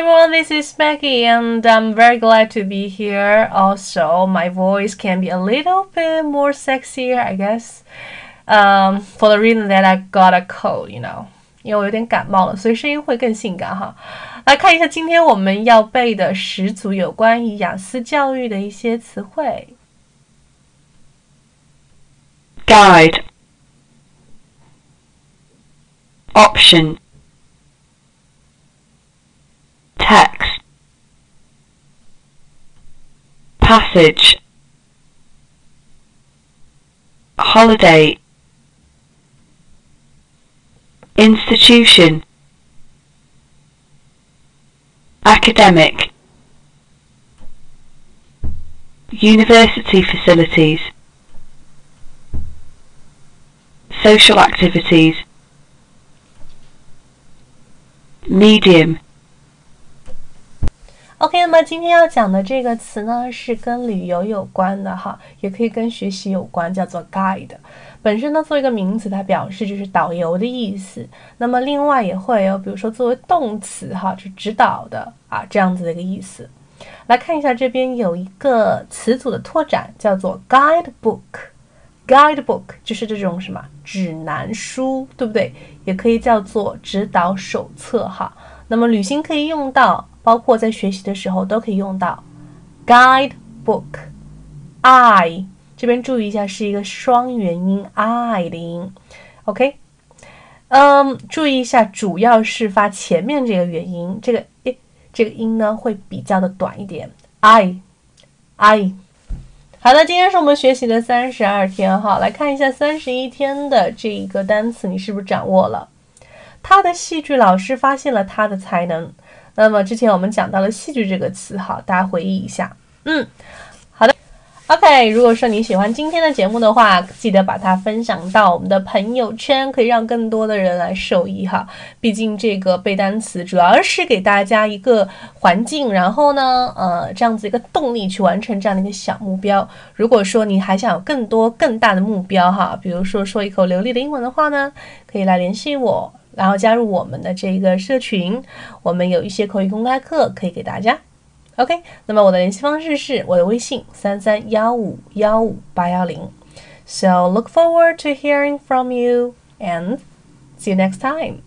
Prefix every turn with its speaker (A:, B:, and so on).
A: everyone, this is Maggie, and I'm very glad to be here. Also, my voice can be a little bit more sexier, I guess, um, for the reason that I got a cold, you know. 因为我有点感冒了，所以声音会更性感哈。来看一下今天我们要背的十组有关于雅思教育的一些词汇。
B: Guide Option Passage. Holiday. Institution. Academic. University facilities. Social activities. Medium
A: OK，那么今天要讲的这个词呢，是跟旅游有关的哈，也可以跟学习有关，叫做 guide。本身呢，作为一个名词，它表示就是导游的意思。那么另外也会有，比如说作为动词哈，就指导的啊这样子的一个意思。来看一下这边有一个词组的拓展，叫做 guidebook。guidebook 就是这种什么指南书，对不对？也可以叫做指导手册哈。那么旅行可以用到。包括在学习的时候都可以用到 guide book。I 这边注意一下，是一个双元音 I 的音。OK，嗯，注意一下，主要是发前面这个元音，这个诶，这个音呢会比较的短一点。I，I。好的，今天是我们学习的三十二天哈，来看一下三十一天的这一个单词，你是不是掌握了？他的戏剧老师发现了他的才能。那么之前我们讲到了戏剧这个词，哈，大家回忆一下。嗯，好的。OK，如果说你喜欢今天的节目的话，记得把它分享到我们的朋友圈，可以让更多的人来受益哈。毕竟这个背单词主要是给大家一个环境，然后呢，呃，这样子一个动力去完成这样的一个小目标。如果说你还想有更多更大的目标哈，比如说说一口流利的英文的话呢，可以来联系我。然后加入我们的这个社群，我们有一些口语公开课可以给大家。OK，那么我的联系方式是我的微信三三幺五幺五八幺零。So look forward to hearing from you and see you next time.